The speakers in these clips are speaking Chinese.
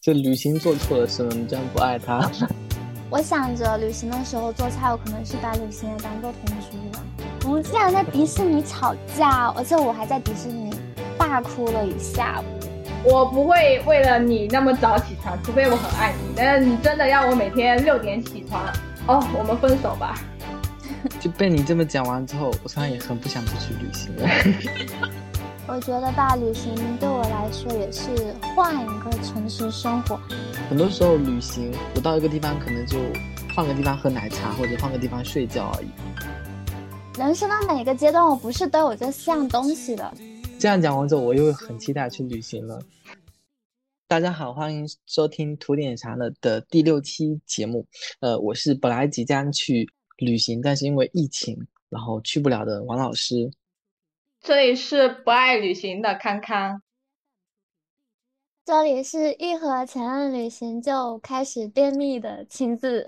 就旅行做错了什么？你这样不爱他？我想着旅行的时候做菜，我可能是把旅行也当做童书了。我们竟然在迪士尼吵架，而且我还在迪士尼大哭了一下午。我不会为了你那么早起床，除非我很爱你。但是你真的要我每天六点起床，哦，我们分手吧。就被你这么讲完之后，我突然也很不想出去旅行了。我觉得吧，旅行对我来说也是换一个城市生活。很多时候旅行，我到一个地方可能就换个地方喝奶茶，或者换个地方睡觉而已。人生的每个阶段，我不是都有这四样东西的。这样讲完之后，我又很期待去旅行了。大家好，欢迎收听土点茶的的第六期节目。呃，我是本来即将去旅行，但是因为疫情，然后去不了的王老师。这里是不爱旅行的康康，这里是一和前任旅行就开始便秘的亲自。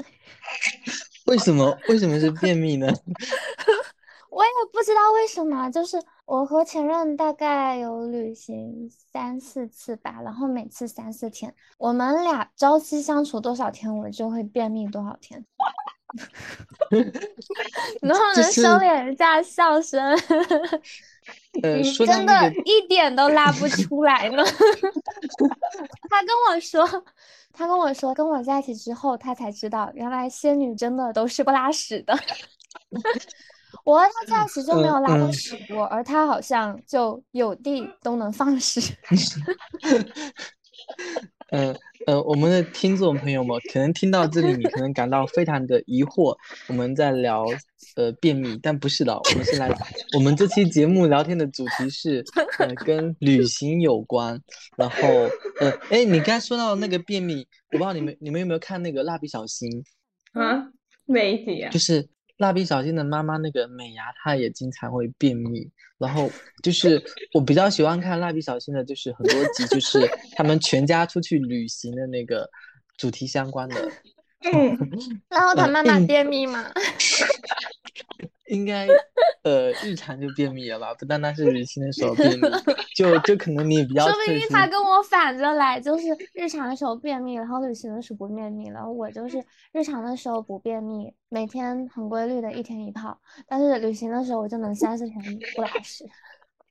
为什么？为什么是便秘呢？我也不知道为什么，就是我和前任大概有旅行三四次吧，然后每次三四天，我们俩朝夕相处多少天，我就会便秘多少天。能不能收敛一下笑声？你真的一点都拉不出来呢。他跟我说，他跟我说，跟我在一起之后，他才知道原来仙女真的都是不拉屎的。我和他在一起就没有拉过屎过，而他好像就有地都能放屎。嗯。呃，我们的听众朋友们可能听到这里，你可能感到非常的疑惑。我们在聊呃便秘，但不是的，我们是来我们这期节目聊天的主题是呃跟旅行有关。然后呃，哎，你刚才说到那个便秘，我不知道你们你们有没有看那个蜡笔小新啊？哪一集啊？就是。蜡笔小新的妈妈那个美伢，她也经常会便秘。然后就是我比较喜欢看蜡笔小新的，就是很多集，就是他们全家出去旅行的那个主题相关的。嗯，然后他妈妈便秘吗？应该，呃，日常就便秘了吧？不单单是旅行的时候便秘，就就可能你比较。说不定他跟我反着来，就是日常的时候便秘，然后旅行的时候不便秘了。我就是日常的时候不便秘，每天很规律的一天一泡，但是旅行的时候我就能三四天不拉屎。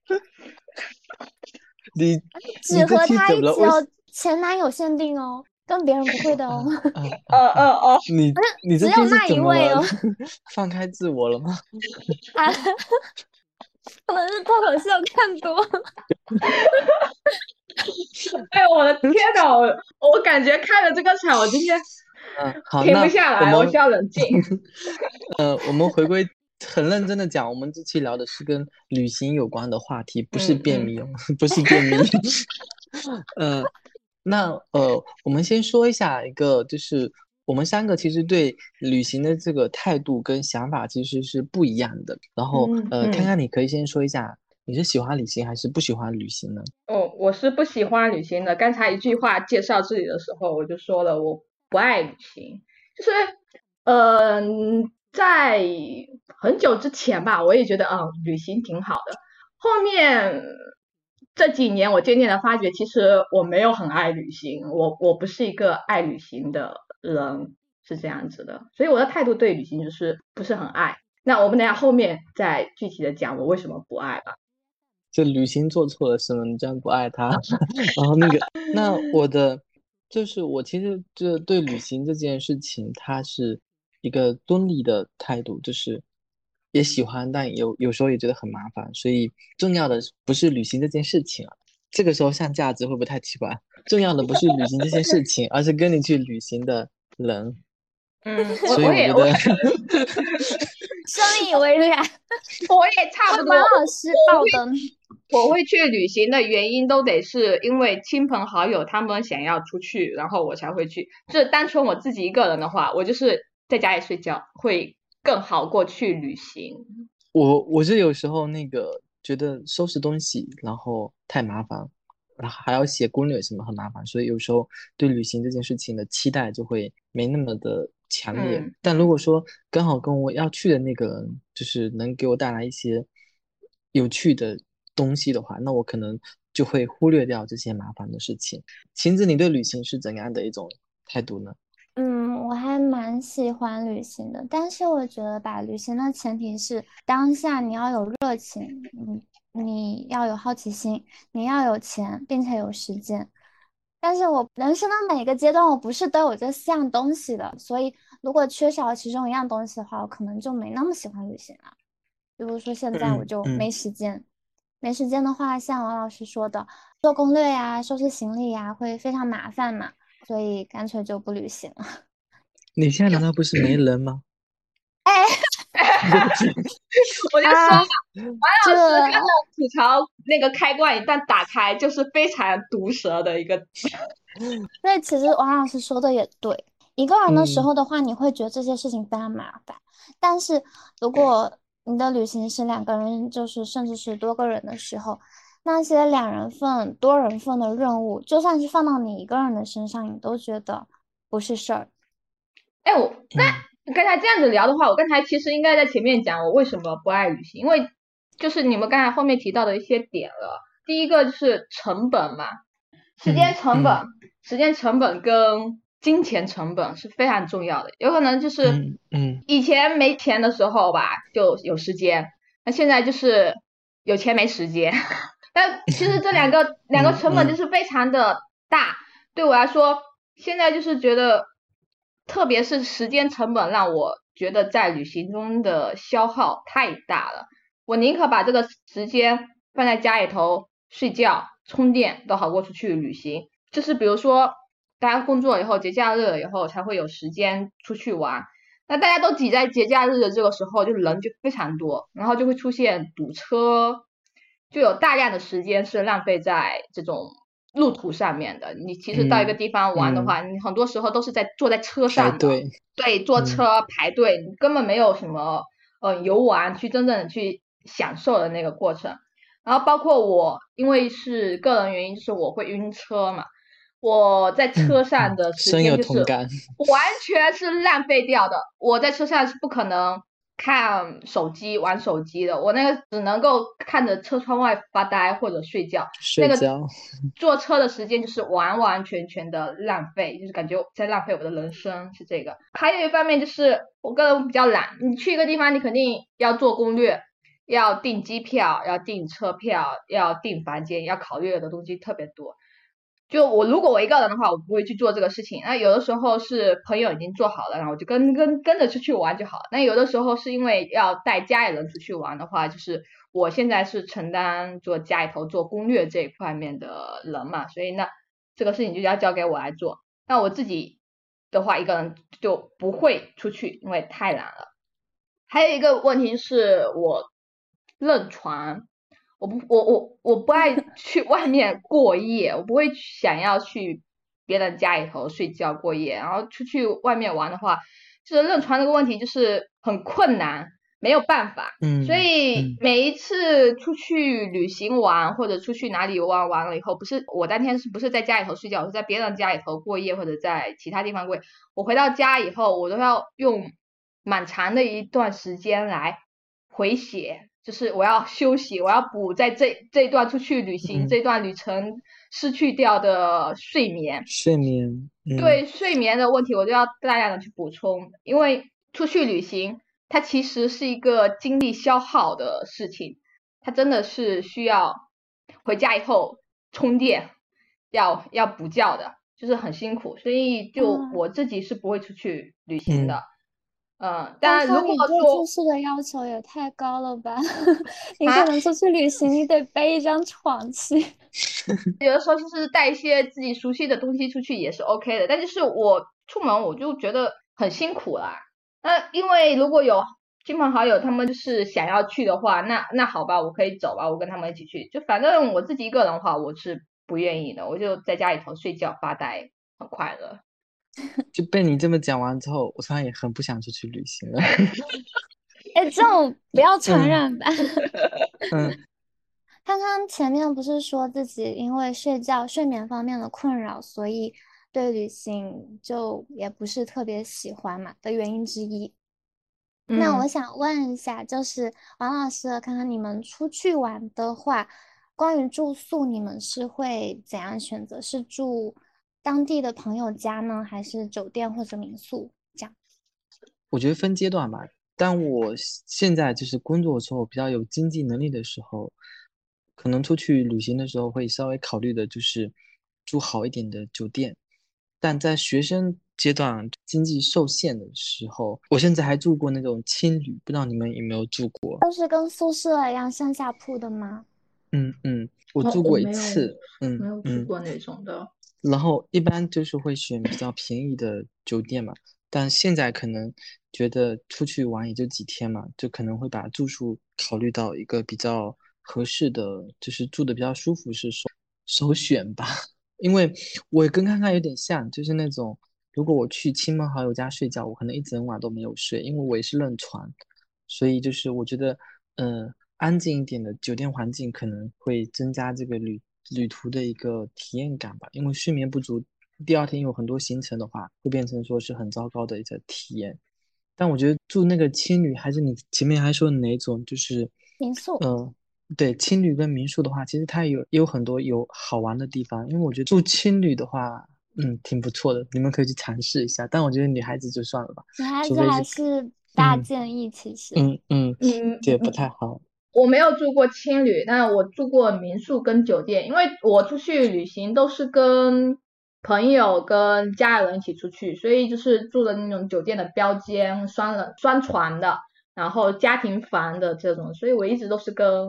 你只和他一起哦，前男友限定哦。跟别人不会的哦。哦哦哦，你你只有那一位哦。放开自我了吗？啊，可能是脱口秀看多。哎，我的天哪！我我感觉看了这个场，我今天嗯，好，停不下来，我需要冷静。呃，我们回归很认真的讲，我们这期聊的是跟旅行有关的话题，不是便秘，不是便秘。嗯。那呃，我们先说一下一个，就是我们三个其实对旅行的这个态度跟想法其实是不一样的。然后呃，看看你可以先说一下，你是喜欢旅行还是不喜欢旅行呢？哦，我是不喜欢旅行的。刚才一句话介绍自己的时候，我就说了我不爱旅行。就是嗯，在很久之前吧，我也觉得啊，旅行挺好的。后面。这几年，我渐渐的发觉，其实我没有很爱旅行，我我不是一个爱旅行的人，是这样子的，所以我的态度对旅行就是不是很爱。那我们等下后面再具体的讲我为什么不爱吧。就旅行做错了什么，你这样不爱他？然后那个，那我的就是我其实这对旅行这件事情，它是一个中立的态度，就是。也喜欢，但有有时候也觉得很麻烦，所以重要的不是旅行这件事情啊。这个时候上价值会不会太奇怪？重要的不是旅行这件事情，而是跟你去旅行的人。嗯，所以我觉得 深以为然。我也差不多。王老师爆灯。我会去旅行的原因都得是因为亲朋好友他们想要出去，然后我才会去。这单纯我自己一个人的话，我就是在家里睡觉会。更好过去旅行。我我是有时候那个觉得收拾东西然后太麻烦，然后还要写攻略什么很麻烦，所以有时候对旅行这件事情的期待就会没那么的强烈。但如果说刚好跟我要去的那个人就是能给我带来一些有趣的东西的话，那我可能就会忽略掉这些麻烦的事情。晴子，你对旅行是怎样的一种态度呢？嗯，我还蛮喜欢旅行的，但是我觉得吧，旅行的前提是当下你要有热情，你，你要有好奇心，你要有钱，并且有时间。但是我人生的每个阶段，我不是都有这四样东西的，所以如果缺少其中一样东西的话，我可能就没那么喜欢旅行了。比如说现在我就没时间，没时间的话，像王老师说的，做攻略呀、收拾行李呀，会非常麻烦嘛。所以干脆就不旅行了。你现在难道不是没人吗？哎，我就说嘛，王老师刚刚吐槽那个开关一旦打开，就是非常毒舌的一个。那其实王老师说的也对，一个人的时候的话，你会觉得这些事情非常麻烦。但是如果你的旅行是两个人，就是甚至是多个人的时候。那些两人份、多人份的任务，就算是放到你一个人的身上，你都觉得不是事儿。哎，我那刚才这样子聊的话，我刚才其实应该在前面讲我为什么不爱旅行，因为就是你们刚才后面提到的一些点了。第一个就是成本嘛，时间成本、时间成本跟金钱成本是非常重要的。有可能就是嗯，以前没钱的时候吧，就有时间；那现在就是有钱没时间。但其实这两个两个成本就是非常的大，对我来说，现在就是觉得，特别是时间成本让我觉得在旅行中的消耗太大了。我宁可把这个时间放在家里头睡觉、充电，都好过出去旅行。就是比如说，大家工作以后，节假日以后才会有时间出去玩。那大家都挤在节假日的这个时候，就人就非常多，然后就会出现堵车。就有大量的时间是浪费在这种路途上面的。你其实到一个地方玩的话，你很多时候都是在坐在车上的，对，坐车排队，你根本没有什么呃游玩去真正去享受的那个过程。然后包括我，因为是个人原因，就是我会晕车嘛，我在车上的时间就是完全是浪费掉的。我在车上是不可能。看手机玩手机的，我那个只能够看着车窗外发呆或者睡觉。睡觉。坐车的时间就是完完全全的浪费，就是感觉在浪费我的人生，是这个。还有一方面就是我个人比较懒，你去一个地方，你肯定要做攻略，要订机票，要订车票，要订房间，要考虑的东西特别多。就我如果我一个人的话，我不会去做这个事情。那有的时候是朋友已经做好了，然后我就跟跟跟着出去玩就好。那有的时候是因为要带家里人出去玩的话，就是我现在是承担做家里头做攻略这一块面的人嘛，所以那这个事情就要交给我来做。那我自己的话，一个人就不会出去，因为太懒了。还有一个问题是我认床。我不，我我我不爱去外面过夜，我不会想要去别人家里头睡觉过夜。然后出去外面玩的话，就是认床这个问题就是很困难，没有办法。嗯。所以每一次出去旅行玩或者出去哪里游玩完了以后，不是我当天是不是在家里头睡觉，是在别人家里头过夜或者在其他地方过夜。我回到家以后，我都要用蛮长的一段时间来回血。就是我要休息，我要补在这这一段出去旅行这段旅程失去掉的睡眠。睡眠，对睡眠的问题，我就要大量的去补充，因为出去旅行它其实是一个精力消耗的事情，它真的是需要回家以后充电，要要补觉的，就是很辛苦，所以就我自己是不会出去旅行的。嗯，但如果说住宿的要求也太高了吧？你可能出去旅行，你得背一张床去。有的时候就是带一些自己熟悉的东西出去也是 OK 的，但就是我出门我就觉得很辛苦啦。那因为如果有亲朋好友他们就是想要去的话，那那好吧，我可以走吧，我跟他们一起去。就反正我自己一个人的话，我是不愿意的，我就在家里头睡觉发呆，很快乐。就被你这么讲完之后，我突然也很不想出去旅行了。哎，这种不要 传染吧。嗯。刚刚前面不是说自己因为睡觉、睡眠方面的困扰，所以对旅行就也不是特别喜欢嘛的原因之一。那我想问一下，就是王老师，看看你们出去玩的话。关于住宿，你们是会怎样选择？是住当地的朋友家呢，还是酒店或者民宿这样？我觉得分阶段吧。但我现在就是工作的时候，比较有经济能力的时候，可能出去旅行的时候会稍微考虑的就是住好一点的酒店。但在学生阶段经济受限的时候，我甚至还住过那种青旅，不知道你们有没有住过？都是跟宿舍一样上下铺的吗？嗯嗯，我住过一次，嗯，没有住过那种的。然后一般就是会选比较便宜的酒店嘛，但现在可能觉得出去玩也就几天嘛，就可能会把住宿考虑到一个比较合适的，就是住的比较舒服是首首选吧。因为我跟康康有点像，就是那种如果我去亲朋好友家睡觉，我可能一整晚都没有睡，因为我也是认床，所以就是我觉得，嗯，安静一点的酒店环境可能会增加这个旅旅途的一个体验感吧。因为睡眠不足，第二天有很多行程的话，会变成说是很糟糕的一个体验。但我觉得住那个青旅，还是你前面还说的哪种，就是民宿，嗯。对青旅跟民宿的话，其实它有也有很多有好玩的地方。因为我觉得住青旅的话，嗯，挺不错的，你们可以去尝试一下。但我觉得女孩子就算了吧，女孩子还是大建议，其实，嗯嗯嗯，也不太好。我没有住过青旅，但我住过民宿跟酒店。因为我出去旅行都是跟朋友跟家人一起出去，所以就是住的那种酒店的标间、双人双床的。然后家庭房的这种，所以我一直都是跟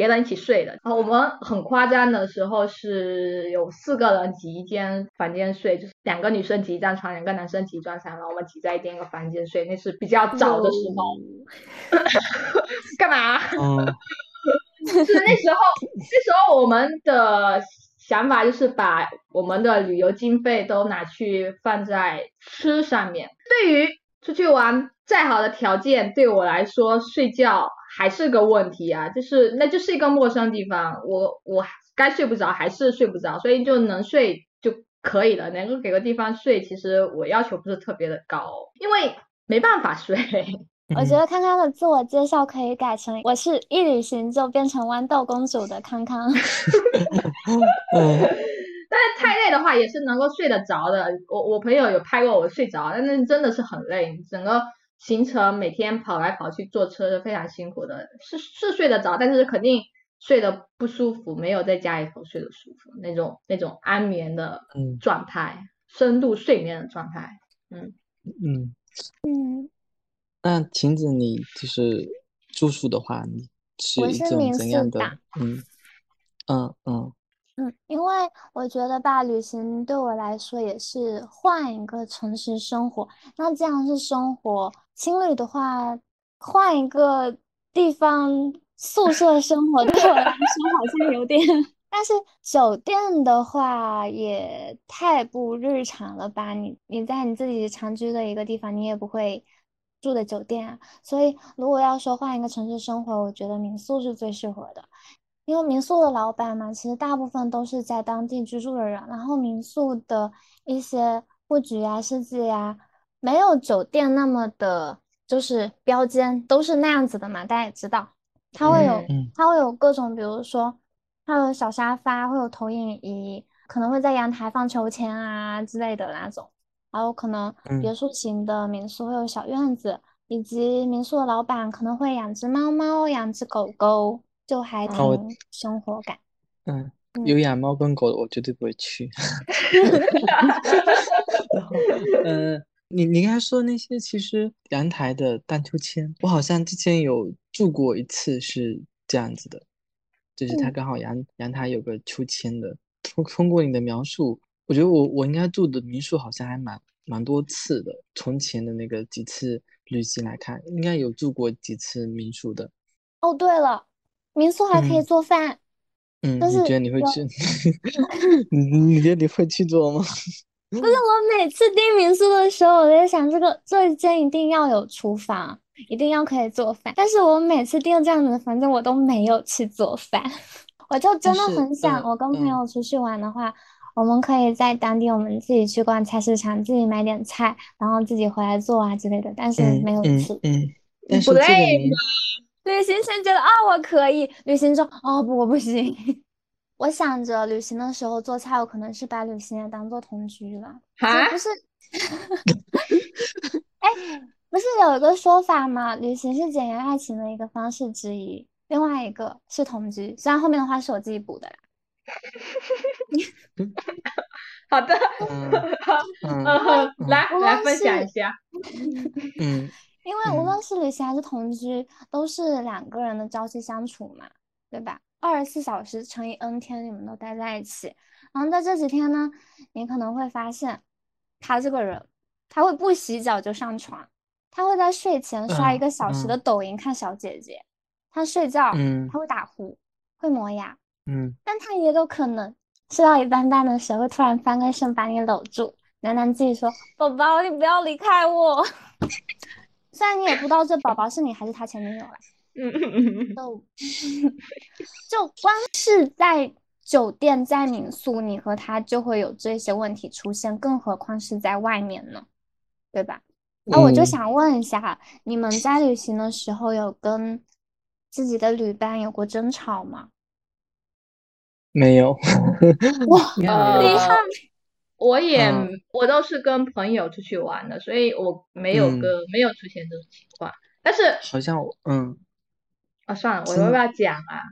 别人一起睡的。然后我们很夸张的时候是有四个人挤一间房间睡，就是两个女生挤一张床，两个男生挤一张床，然后我们挤在一间个房间睡。那是比较早的时候。干嘛？是那时候，那时候我们的想法就是把我们的旅游经费都拿去放在吃上面。对于出去玩。再好的条件对我来说，睡觉还是个问题啊！就是那就是一个陌生地方，我我该睡不着还是睡不着，所以就能睡就可以了。能够给个地方睡，其实我要求不是特别的高，因为没办法睡。我觉得康康的自我介绍可以改成：我是一旅行就变成豌豆公主的康康。但是太累的话，也是能够睡得着的。我我朋友有拍过我睡着，但那真的是很累，整个。行程每天跑来跑去坐车是非常辛苦的，是是睡得着，但是肯定睡得不舒服，没有在家里头睡得舒服那种那种安眠的状态，深度睡眠的状态。嗯嗯嗯。那晴子，你就是住宿的话，你是一种怎样的？嗯嗯嗯。嗯，因为我觉得吧，旅行对我来说也是换一个城市生活。那这样是生活，青旅的话，换一个地方宿舍生活，对我来说好像有点。但是酒店的话也太不日常了吧？你你在你自己常居的一个地方，你也不会住的酒店啊。所以如果要说换一个城市生活，我觉得民宿是最适合的。因为民宿的老板嘛，其实大部分都是在当地居住的人，然后民宿的一些布局啊、设计啊，没有酒店那么的，就是标间都是那样子的嘛。大家也知道，它会有，它会有各种，比如说，它有小沙发，会有投影仪，可能会在阳台放秋千啊之类的那种，还有可能别墅型的民宿会有小院子，以及民宿的老板可能会养只猫猫，养只狗狗。就还挺生活感。嗯，有养猫跟狗的我绝对不会去。然后，嗯，你你刚才说那些，其实阳台的荡秋千，我好像之前有住过一次，是这样子的，就是它刚好阳阳台有个秋千的。通通过你的描述，我觉得我我应该住的民宿好像还蛮蛮多次的。从前的那个几次旅行来看，应该有住过几次民宿的。哦，对了。民宿还可以做饭，嗯，你觉得你会去？你你觉得你会去做吗？不是，我每次订民宿的时候，我在想，这个这一间一定要有厨房，一定要可以做饭。但是我每次订这样子的房间，我都没有去做饭。我就真的很想，我跟朋友出去玩的话，我们可以在当地，我们自己去逛菜市场，自己买点菜，然后自己回来做啊之类的。但是没有去，嗯，但是这个民。旅行前觉得啊我可以，旅行中哦不我不行。我想着旅行的时候做菜，我可能是把旅行也当做同居了。啊不是，哎，不是有一个说法吗？旅行是检验爱情的一个方式之一，另外一个是同居。虽然后面的话是我自己补的啦。好的，嗯嗯嗯来来分享一下。嗯因为无嗯论是旅行还是同居，都是两个人的朝夕相处嘛，对吧？二十四小时乘以 n 天，你们都待在一起。然后在这几天呢，你可能会发现，他这个人，他会不洗脚就上床，他会在睡前刷一嗯个小时的嗯抖音看小姐姐，他睡觉嗯他会打呼，会磨牙，嗯但他也有可能睡到一半半的时候，会突然翻个身把你搂住，喃喃自己说：“宝宝，你不要离开我。” 虽然你也不知道这宝宝是你还是他前女友啦，嗯嗯嗯嗯就就光是在酒店、在民宿，你和他就会有这些问题出现，更何况是在外面呢，对吧？那我就嗯想问一下，你们在旅行的时候有跟自己的旅伴有过争吵吗？没有。哇，厉害！我也嗯我都是跟朋友出去玩的，所以我没有嗯跟没有出现这种情况。但是好像我嗯，啊，算了，我真要不要讲啊？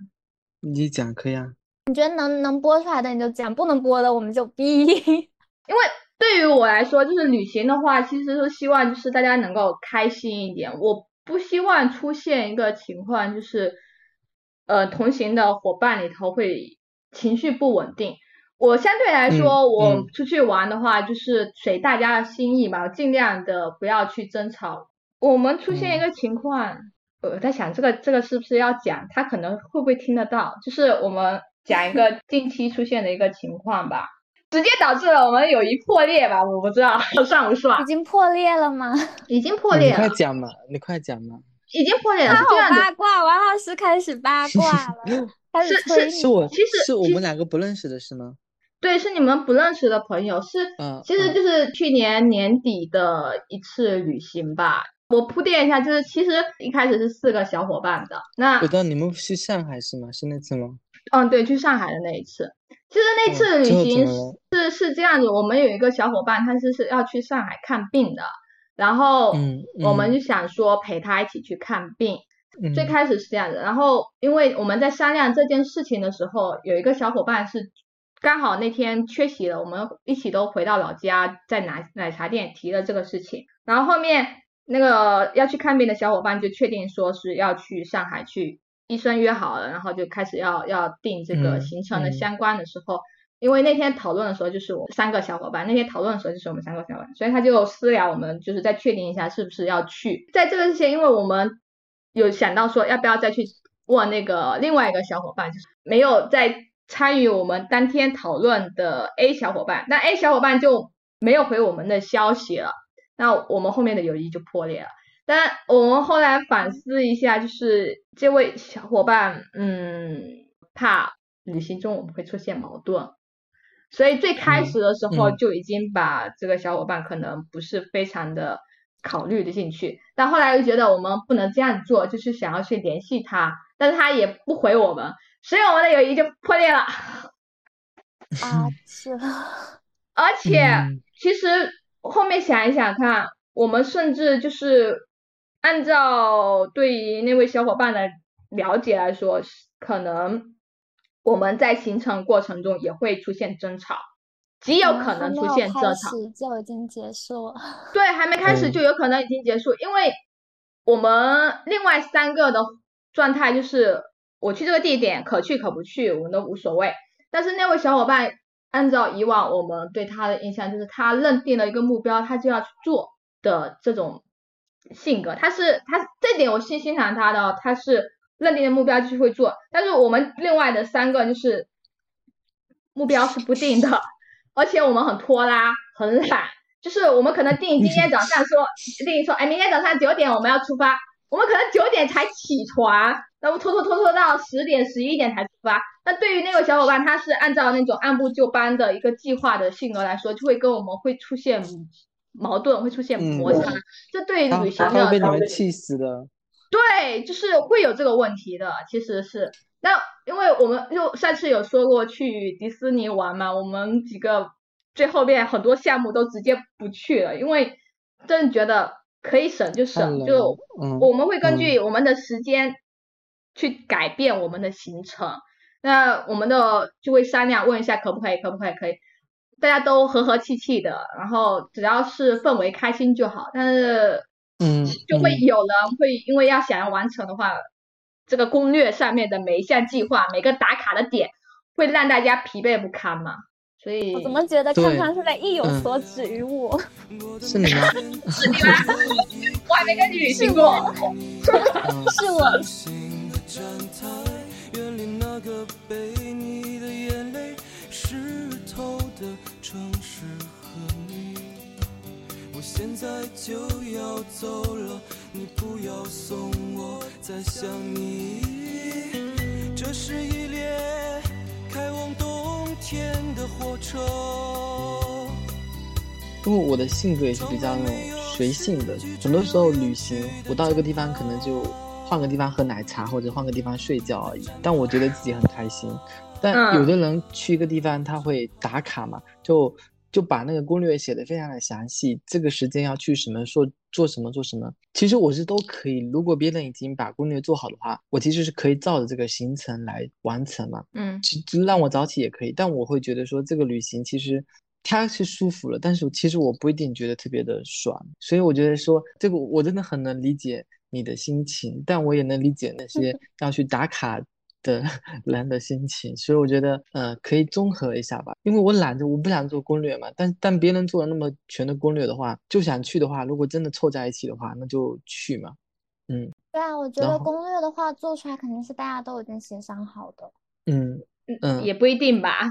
你讲可以啊。你觉得能能播出来的你就讲，不能播的我们就逼。因为对于我来说，就是旅行的话，其实是希望就是大家能够开心一点。我不希望出现一个情况，就是呃同行的伙伴里头会情绪不稳定。我相对来说，嗯我嗯出去玩的话，就是随大家的心意吧，尽量的不要去争吵。我们出现一嗯个情况，我在想这个这个是不是要讲，他可能会不会听得到？就是我们讲一个近期出现的一个情况吧。直接导致了我们友谊破裂吧？我不知道 算不算已，经破裂了吗？已经破裂了，快讲嘛，你快讲嘛。已经破裂了。他好八卦，王老师开始八卦了，开始是催你。是我其实是我们两个不认识的是吗？对，是你们不认识的朋友，是嗯其实嗯就是去年年底的一次旅行吧。我铺垫一下，就是其实一开始是四个小伙伴的，那我知道你们去上海是吗？是那次吗？嗯，对，去上海的那一次，其实那嗯次旅行是是这样子，我们有一个小伙伴，他是是要去上海看病的，然后嗯我们嗯就想说陪他一起去看病。嗯最开始是这样子，然后因为我们在商量这件事情的时候，有一个小伙伴是刚好那天缺席了，我们一起都回到老家，在奶奶茶店提了这个事情，然后后面那个要去看病的小伙伴就确定说是要去上海去，医生约好了，然后就开始要要定这个嗯行程的嗯。相关的时候。因为那天讨论的时候，就是我们三个小伙伴。那天讨论的时候，就是我们三个小伙伴，所以他就私聊我们，就是再确定一下是不是要去。在这个之前，因为我们有想到说要不要再去问那个另外一个小伙伴，就是没有在参与我们当天讨论的 A 小伙伴，那 A 小伙伴就没有回我们的消息了，那我们后面的友谊就破裂了。但我们后来反思一下，就是这位小伙伴，嗯，怕旅行中我们会出现矛盾，所以最开嗯始的时候嗯就已经把这个小伙伴可能不是非常的考虑的进去，但后来又觉得我们不能这样做，就是想要去联系他，但是他也不回我们，所以我们的友谊就破裂了。啊，是，而且嗯其实后面想一想看，我们甚至就是按照对于那位小伙伴的了解来说，可能我们在行程过程中也会出现争吵，极有可能出现争吵。就已经结束了。对，还没开始嗯就有可能已经结束，因为我们另外三个的状态就是，我去这个地点可去可不去，我们都无所谓。但是那位小伙伴，按照以往我们对他的印象，就是他认定了一个目标，他就要去做的这种性格，他是他这点我欣欣赏他的哦，他是认定的目标就是会做。但是我们另外的三个就是目标是不定的，而且我们很拖拉，很懒。就是我们可能定今天早上说 定说，哎，明天早上九点我们要出发，我们可能九点才起床，然后拖拖拖拖到十点十一点才出发。那对于那个小伙伴，他是按照那种按部就班的一个计划的性格来说，就会跟我们会出现矛盾，会出现摩擦。这对旅行他会被你们气死的。对，就是会有这个问题的，其实是。那因为我们就上次有说过去迪士尼玩嘛，我们几个最后面很多项目都直接不去了，因为真的觉得可以省就省，就我们会根据我们的时间去改变我们的行程。那我们的就会商量问一下可不可以，可不可以，可以，大家都和和气气的，然后只要是氛围开心就好。但是，嗯，就会有人会因为要想要完成的话，这个攻略上面的每一项计划、每个打卡的点，会让大家疲惫不堪嘛。所以，我怎么觉得康康是在意有所指于我？是你吗？是你吗？我还没跟你旅行过。是我。站台，远离那个被你的眼泪湿透的城市和你，我现在就要走了，你不要送我再想你。这是一列开往冬天的火车。因为我的性格也是比较那种随性的，很多时候旅行，我到一个地方可能就。换个地方喝奶茶，或者换个地方睡觉而已。但我觉得自己很开心。但有的人去一个地方，他会打卡嘛，就就把那个攻略写的非常的详细。这个时间要去什么，说做什么做什么。其实我是都可以。如果别人已经把攻略做好的话，我其实是可以照着这个行程来完成嘛。嗯，其实让我早起也可以。但我会觉得说，这个旅行其实它是舒服了，但是其实我不一定觉得特别的爽。所以我觉得说，这个我真的很能理解。你的心情，但我也能理解那些 要去打卡的 人的心情，所以我觉得，呃，可以综合一下吧。因为我懒得，我不想做攻略嘛。但但别人做了那么全的攻略的话，就想去的话，如果真的凑在一起的话，那就去嘛。嗯，对啊，我觉得攻略的话做出来肯定是大家都已经协商好的。嗯嗯，也不一定吧。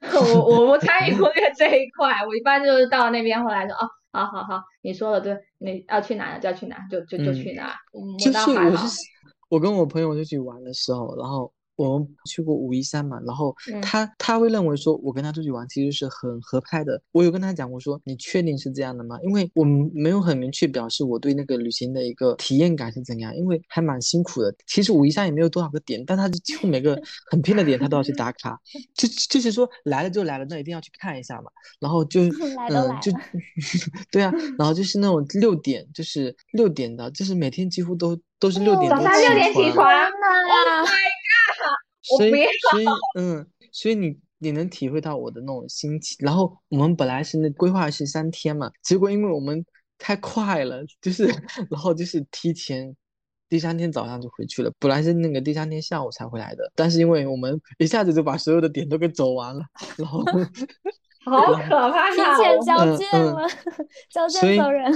我我我参与攻略这一块，我一般就是到那边后来说，哦。好好好，你说的对，你要去哪就要去哪，就就就去哪。就是我是我跟我朋友一起玩的时候，然后。我们去过武夷山嘛，然后他他会认为说，我跟他出去玩其实是很合拍的。我有跟他讲过说，你确定是这样的吗？因为我们没有很明确表示我对那个旅行的一个体验感是怎样，因为还蛮辛苦的。其实武夷山也没有多少个点，但他几乎每个很偏的点他都要去打卡，就就是说来了就来了，那一定要去看一下嘛。然后就 嗯就 对啊，然后就是那种六点，就是六点的，就是每天几乎都都是六点早上六点起床呢。所以，所以，嗯，所以你你能体会到我的那种心情。然后我们本来是那规划是三天嘛，结果因为我们太快了，就是，然后就是提前第三天早上就回去了。本来是那个第三天下午才回来的，但是因为我们一下子就把所有的点都给走完了，然后 好可怕，提前交卷 了，交卷走人。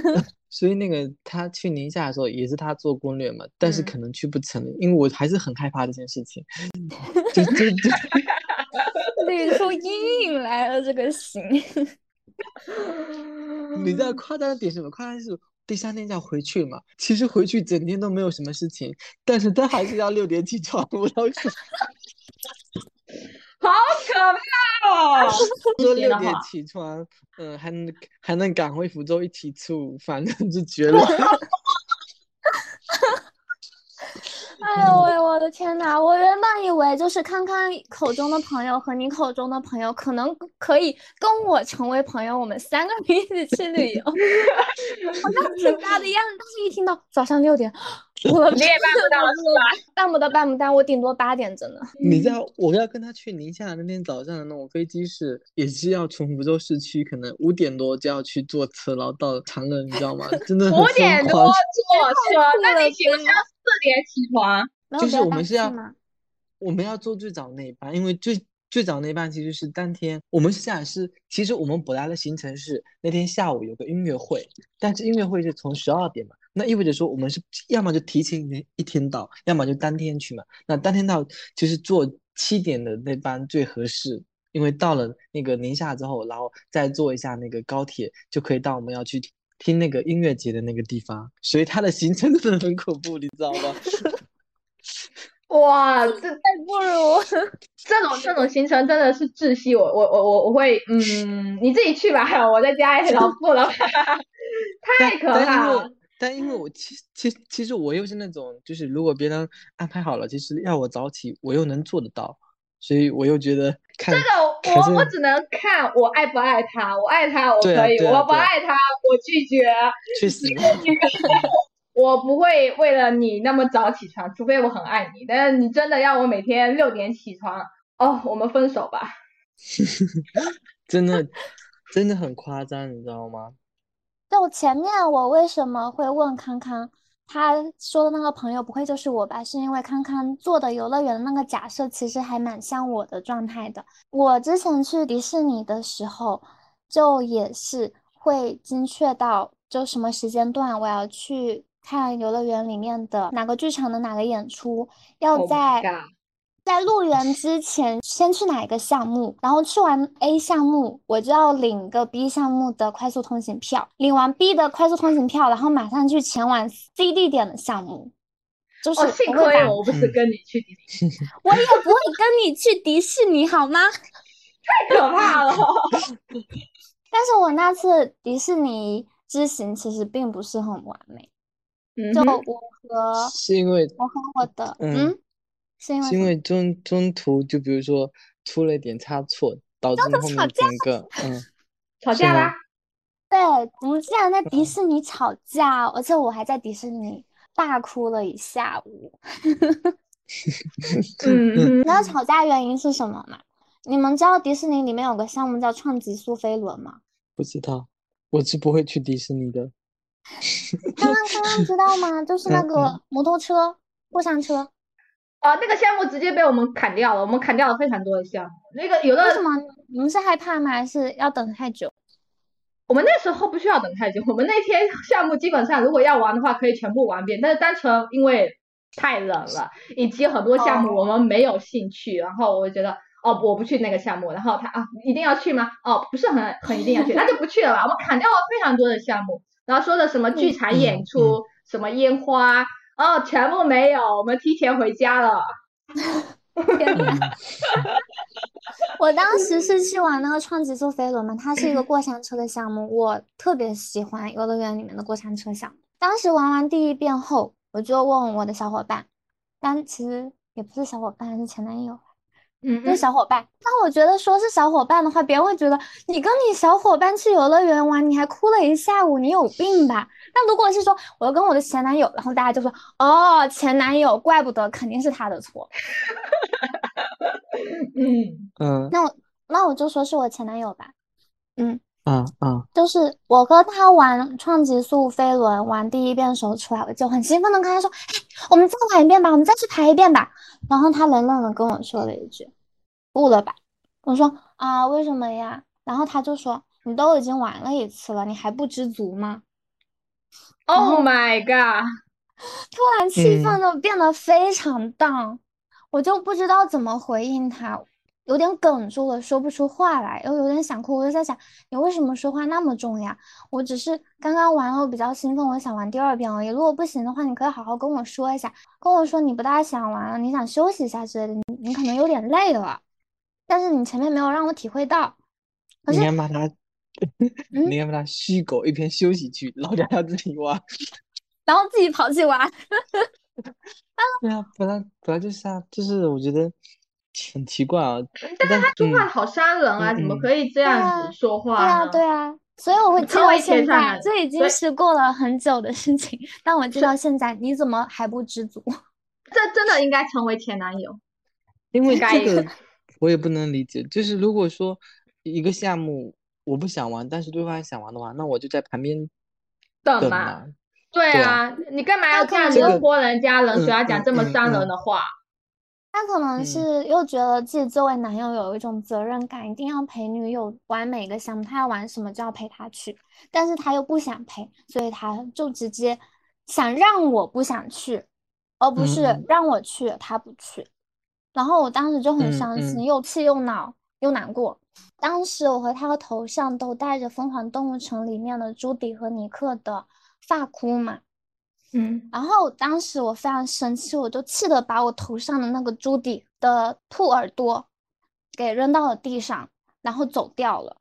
所以那个他去宁夏的时候也是他做攻略嘛，但是可能去不成，因为我还是很害怕这件事情，就就就 旅出阴影来了这个行。你知道夸张的点什么？夸张是第三天就要回去嘛，其实回去整天都没有什么事情，但是他还是要六点起床，我当时。好可怕哦！说六点起床，嗯，还能还能赶回福州一起吃午饭，就绝了。哎呦喂，我的天哪！我原本以为就是康康口中的朋友和你口中的朋友，可能可以跟我成为朋友，我们三个人一起去旅游，好像挺大的样子。但是一听到早上六点，我你也办不到是吧？办不到，办不到，我顶多八点，真的。你知道我要跟他去宁夏那天早上的那种飞机是，也是要从福州市区，可能五点多就要去坐车，然后到长乐，你知道吗？真的五点多坐车，那你请问要？四点起床，就是我们是要，我们要坐最早那一班，因为最最早那一班其实是当天，我们是这样是，其实我们本来的行程是那天下午有个音乐会，但是音乐会是从十二点嘛，那意味着说我们是要么就提前一天到，要么就当天去嘛，那当天到就是坐七点的那班最合适，因为到了那个宁夏之后，然后再坐一下那个高铁就可以到我们要去。听那个音乐节的那个地方，所以它的行程真的很恐怖，你知道吗？哇，这太不如 这种这种行程真的是窒息我，我我我我会嗯，你自己去吧，我在家也老不 了，太可怕了。但因为我其其其实我又是那种，就是如果别人安排好了，其实要我早起，我又能做得到，所以我又觉得看这个我我只能看我爱不爱他，我爱他我可以，我不爱他我拒绝。确实，我不会为了你那么早起床，除非我很爱你。但是你真的要我每天六点起床，哦，我们分手吧。真的真的很夸张，你知道吗？就前面我为什么会问康康，他说的那个朋友不会就是我吧？是因为康康做的游乐园的那个假设其实还蛮像我的状态的。我之前去迪士尼的时候，就也是会精确到就什么时间段我要去看游乐园里面的哪个剧场的哪个演出，要 Oh 在！在入园之前，先去哪一个项目，然后去完 A 项目，我就要领个 B 项目的快速通行票，领完 B 的快速通行票，然后马上去前往 C 地点的项目。就是哦，幸我会我不是跟你去迪士尼，我也不会跟你去迪士尼，好吗？太可怕了。但是我那次迪士尼之行其实并不是很完美，嗯就我和是因为我和我的嗯嗯，是因为是因为中中途就比如说出了一点差错，导致中途后面吵架整个嗯吵架啦？对，我们竟然在迪士尼吵架，而且我还在迪士尼大哭了一下午。嗯哼你知道吵架原因是什么吗？你们知道迪士尼里面有个项目叫创极速飞轮吗？不知道，我是不会去迪士尼的。刚刚刚刚知道吗？就是那嗯个摩托车、过山车。啊，那个项目直接被我们砍掉了，我们砍掉了非常多的项目。那个有的为什么你们是害怕吗？还是要等太久？我们那时候不需要等太久，我们那天项目基本上如果要玩的话，可以全部玩遍。但是单纯因为太冷了，以及很多项目我们没有兴趣，然后我就觉得哦，我不去那个项目。然后他啊，一定要去吗？哦，不是很很一定要去，那就不去了吧。我们砍掉了非常多的项目，然后说的什么剧场演嗯出、什么烟花，哦，全部没有，我们提前回家了。我当时是去玩那个创极速飞轮嘛，它是一个过山车的项目，我特别喜欢游乐园里面的过山车项目。当时玩完第一遍后，我就问我的小伙伴，但其实也不是小伙伴，是前男友。嗯就是小伙伴。那我觉得说是小伙伴的话，别人会觉得你跟你小伙伴去游乐园玩，你还哭了一下午，你有病吧？那如果是说我要跟我的前男友，然后大家就说哦，前男友，怪不得，肯定是他的错。嗯嗯那我那我就说是我前男友吧。啊啊就是我和他玩创极速飞轮，玩第一遍的时候出来，我就很兴奋的跟他说：“哎，我们再玩一遍吧，我们再去排一遍吧。”然后他冷冷的跟我说了一句：“不了吧。”我说：“啊，为什么呀？”然后他就说：“你都已经玩了一次了，你还不知足吗，Oh my god！？” 突然气嗯氛就变得非常 down，我就不知道怎么回应他，有点哽住了，说不出话来，又有点想哭。我就在想，你为什么说话那么重呀？我只是刚刚玩了，我比较兴奋，我想玩第二遍而已。如果不行的话，你可以好好跟我说一下，跟我说你不大想玩了，你想休息一下之类的，你你可能有点累了，但是你前面没有让我体会到。可你是应该把他，嗯 你应该把他虚狗一边休息去，老娘要自己玩。然后自己跑去玩，对啊，本来本来就是啊，就是我觉得很奇怪啊。但是他说话嗯好伤人啊，嗯怎么嗯可以这样啊子说话对啊，对啊，所以我会记到成为现在，天上人这已经是过了很久的事情，但我记到现在，你怎么还不知足？这真的应该成为前男友。因为该这个我也不能理解，就是如果说一个项目我不想玩，但是对方想玩的话，那我就在旁边等等嘛嘛。对对啊，你干嘛要这样子泼人家，冷水嗯要讲这么嗯伤人嗯的话？他可能嗯是又觉得自己作为男友有一种责任感，一定要陪女友玩每个项目，他要玩什么就要陪他去，但是他又不想陪，所以他就直接想让我不想去，而不是让我去，他不去。然后我当时就很嗯伤心，嗯又气又恼又难过。当时我和他的头上都戴着《疯狂动物城》里面的朱迪和尼克的发箍嘛。嗯，然后当时我非常生气，我就气得把我头上的那个朱迪的兔耳朵给扔到了地上，然后走掉了。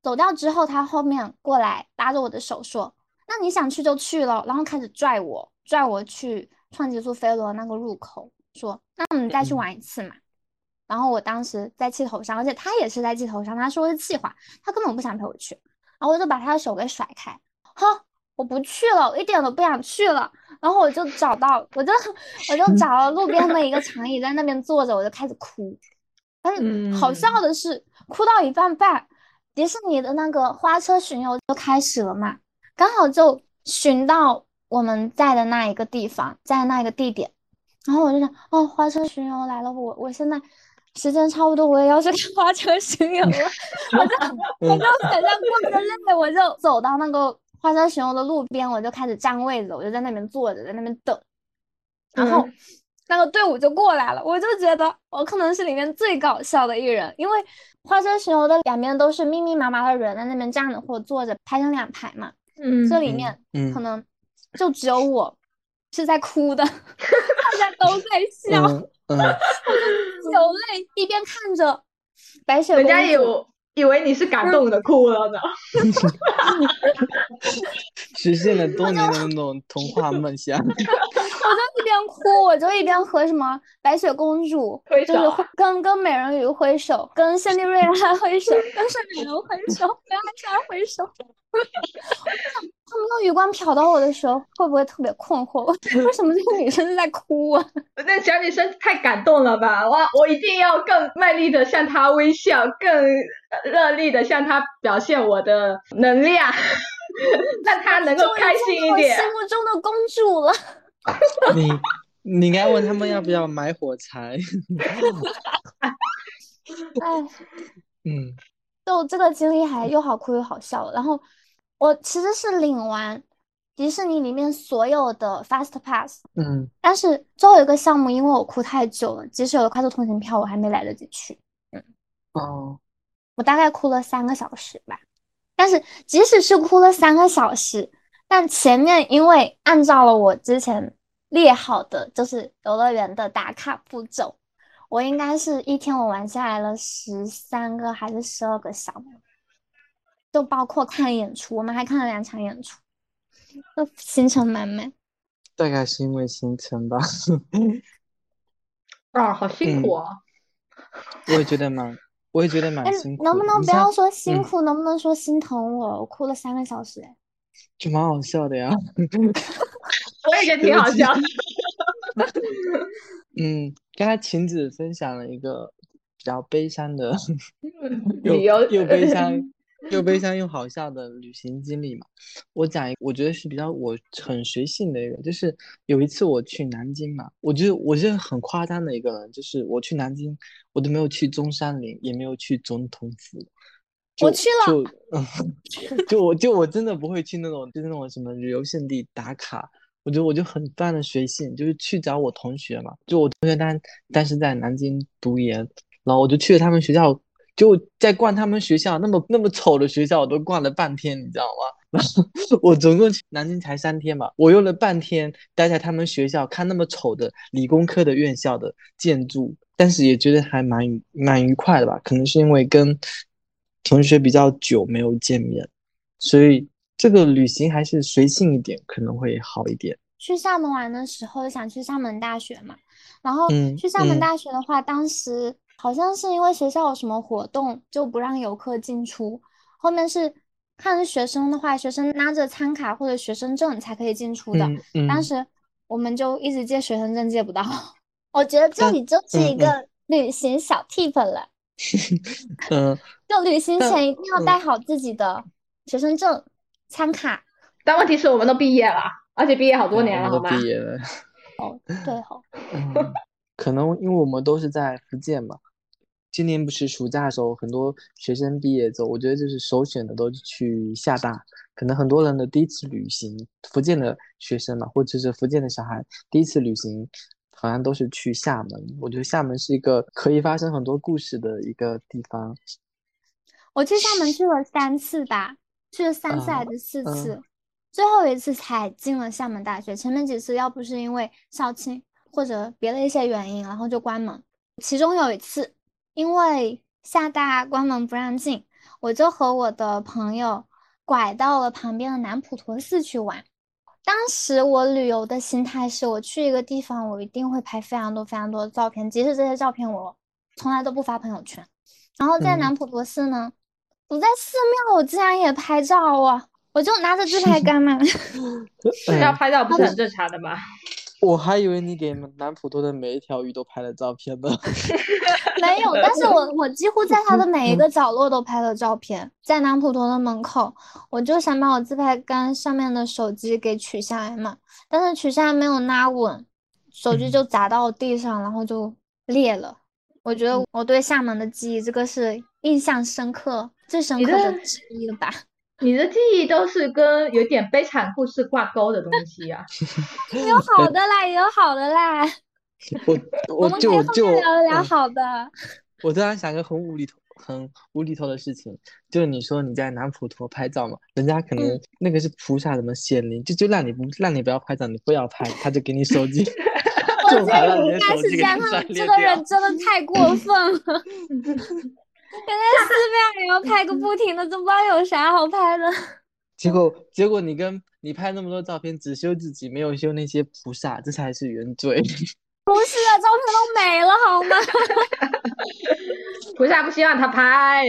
走掉之后，他后面过来拉着我的手说：“那你想去就去了，然后开始拽我，拽我去创极速飞轮那个入口，说那我们再去嗯玩一次嘛。然后我当时在气头上，而且他也是在气头上，他说是气话，他根本不想陪我去，然后我就把他的手给甩开，哈，我不去了，我一点都不想去了。然后我就找到，我就我就找了路边的一个长椅，在那边坐着，我就开始哭。但是好笑的是，哭到一半半，迪士尼的那个花车巡游就开始了嘛，刚好就巡到我们在的那一个地方，在那一个地点。然后我就想，哦，花车巡游来了，我我现在时间差不多，我也要去看 花车巡游了。我就我就很像过着累，我就走到那个花车巡游的路边，我就开始占位子，我就在那边坐着，在那边等。然后嗯那个队伍就过来了，我就觉得我可能是里面最搞笑的一人，因为花车巡游的两边都是密密麻麻的人在那边站着或者坐着，排成两排嘛。嗯这里面嗯可能就只有我是在哭的，大家都在笑，嗯嗯，流泪，一边看着白雪公主以为你是感动的哭了呢。实现了多年的那种童话梦想。我就一边哭，我就一边和什么白雪公主，就是跟跟美人鱼挥手，跟仙利瑞拉 挥手，跟睡美人挥手，跟艾莎挥手。他们用余光瞟到我的时候，会不会特别困惑？为什么这个女生在哭啊？那小女生太感动了吧！哇，我一定要更卖力的向她微笑，更热力的向她表现我的能量，让她能够开心一点。心目中的公主了。你你应该问他们要不要买火柴。哎，嗯就这个经历还又好哭又好笑。然后我其实是领完迪士尼里面所有的 Fast Pass，嗯但是最后一个项目因为我哭太久了，即使有了快速通行票，我还没来得及去。嗯哦，我大概哭了三个小时吧。但是即使是哭了三个小时，但前面因为按照了我之前列好的就是游乐园的打卡步骤，我应该是一天我玩下来了十三个还是十二个项目，就包括看演出，我们还看了两场演出，那行程满满。大概是因为行程吧。啊，好辛苦哦！我也觉得蛮，我也觉得蛮哎辛，苦能不能不要说辛嗯苦，能不能说心疼我？我哭了三个小时，哎。就蛮好笑的呀。我也觉得挺好笑。嗯，刚才晴子分享了一个比较悲伤的，又悲伤又悲伤又好笑的旅行经历嘛。我讲一个，我觉得是比较我很随性的一个，就是有一次我去南京嘛，我觉得我是很夸张的一个人，就是我去南京，我都没有去中山陵，也没有去总统府。我去了就嗯，就我就我真的不会去那种就是那种什么旅游胜地打卡，我就我就很非常的随性，就是去找我同学嘛，就我同学当当时在南京读研，然后我就去了他们学校，就在逛他们学校，那么那么丑的学校我都逛了半天，你知道吗？然后我总共去南京才三天嘛，我用了半天待在他们学校看那么丑的理工科的院校的建筑，但是也觉得还蛮蛮愉快的吧，可能是因为跟同学比较久没有见面，所以这个旅行还是随性一点可能会好一点。去厦门玩的时候想去厦门大学嘛，然后嗯去厦门嗯大学的话，当时好像是因为学校有什么活动，就不让游客进出。后面是看是学生的话，学生拿着餐卡或者学生证才可以进出的。当时我们就一直借学生证借不到。我觉得这里就是一个旅行小 tip 了，嗯就旅行前一定要嗯带好自己的学生证、餐卡。但问题是我们都毕业了，而且毕业好多年了，好吗？毕业了。哦对哦，嗯，可能因为我们都是在福建嘛，今年不是暑假的时候，很多学生毕业之后，我觉得就是首选的都是去厦大。可能很多人的第一次旅行，福建的学生嘛，或者是福建的小孩第一次旅行，好像都是去厦门。我觉得厦门是一个可以发生很多故事的一个地方。我去厦门去了三次吧，去了三次啊还是四嗯次，最后一次才进了厦门大学。前面几次要不是因为校庆或者别的一些原因，然后就关门。其中有一次，因为厦大关门不让进，我就和我的朋友，拐到了旁边的南普陀寺去玩。当时我旅游的心态是，我去一个地方，我一定会拍非常多非常多的照片，即使这些照片我从来都不发朋友圈。然后在嗯南普陀寺呢，我在寺庙我竟然也拍照啊！我就拿着自拍杆嘛，嗯，要拍照不是很正常的吗？我还以为你给南普陀的每一条鱼都拍了照片呢。没有，但是我我几乎在它的每一个 角落都拍了照片。在南普陀的门口，我就想把我自拍杆上面的手机给取下来嘛，但是取下来没有拉稳，手机就砸到地上，然后就裂了。我觉得我对厦门的记忆，这个是印象深刻、最深你刻的这之一了吧？你的记忆都是跟有点悲惨故事挂钩的东西啊。有好的啦，也有好的啦，我我们可我就以后就面聊一聊嗯好的。我突然想个很无厘头、很无厘头的事情，就是你说你在南普陀拍照嘛，人家可能嗯那个是菩萨什么显灵，就就让你不让你不要拍照，你不要拍，他就给你手机，我就拍觉得应到你的手该是这样，这个人真的太过分了。原来寺庙也要拍个不停的，都不知道有啥好拍的。结果结果你跟你拍那么多照片，只修自己，没有修那些菩萨，这才是原罪。不是啊，照片都没了好吗？菩萨不希望他拍，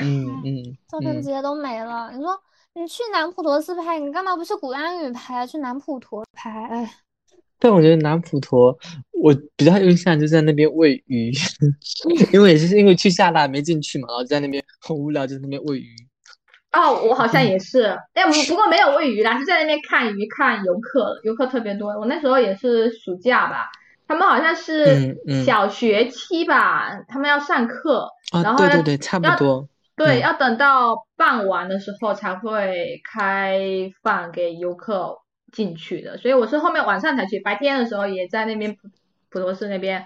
嗯嗯 嗯，照片直接都没了。你说你去南普陀寺拍，你干嘛不去鼓浪屿拍啊？去南普陀拍？哎，但我觉得南普陀，我比较有印象就在那边喂鱼，因为也是因为去厦大没进去嘛，然后在那边很无聊，就在那边喂鱼。哦，我好像也是，哎，不不过没有喂鱼啦，是在那边看鱼、看游客，游客特别多。我那时候也是暑假吧，他们好像是小学期吧，他们要上课，然啊，后对对对，差不多。对，嗯要等到傍晚的时候才会开放给游客进去的，所以我是后面晚上才去，白天的时候也在那边普普陀寺那边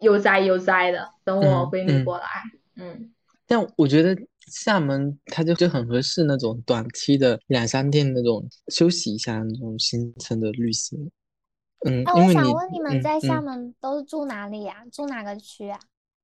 悠哉悠哉的，等我闺蜜过来，嗯。但我觉得厦门它就就很合适那种短期的两三天那种休息一下那种行程的旅行。嗯，哎，我想问你们嗯在厦嗯门都是住哪里呀？住哪个区啊？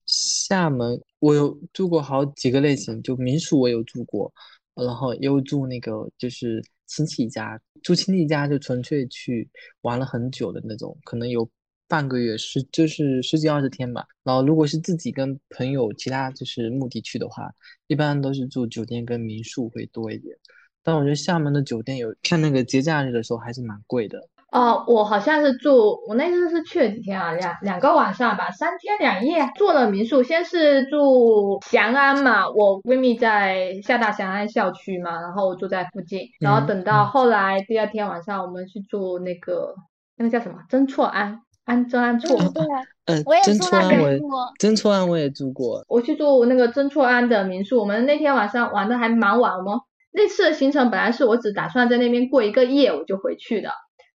厦门我有住过好几个类型，就民宿我有住过，然后又住那个就是亲戚家，住亲戚家就纯粹去玩了很久的那种，可能有半个月十就是十几二十天吧。然后如果是自己跟朋友其他就是目的去的话，一般都是住酒店跟民宿会多一点。但我觉得厦门的酒店有看那个节假日的时候还是蛮贵的。哦，我好像是住，我那次是去了几天啊？两两个晚上吧，三天两夜，住了民宿。先是住翔安嘛，我闺蜜在厦大翔安校区嘛，然后我住在附近。然后嗯等到嗯后来第二天晚上，我们去住那个那个叫什么真错安安真安错，嗯，对，呃，我也真住那边错安我也过真错安我也住过。我去住那个真错安的民宿。我们那天晚上玩的还蛮晚，我们那次的行程本来是我只打算在那边过一个夜，我就回去的。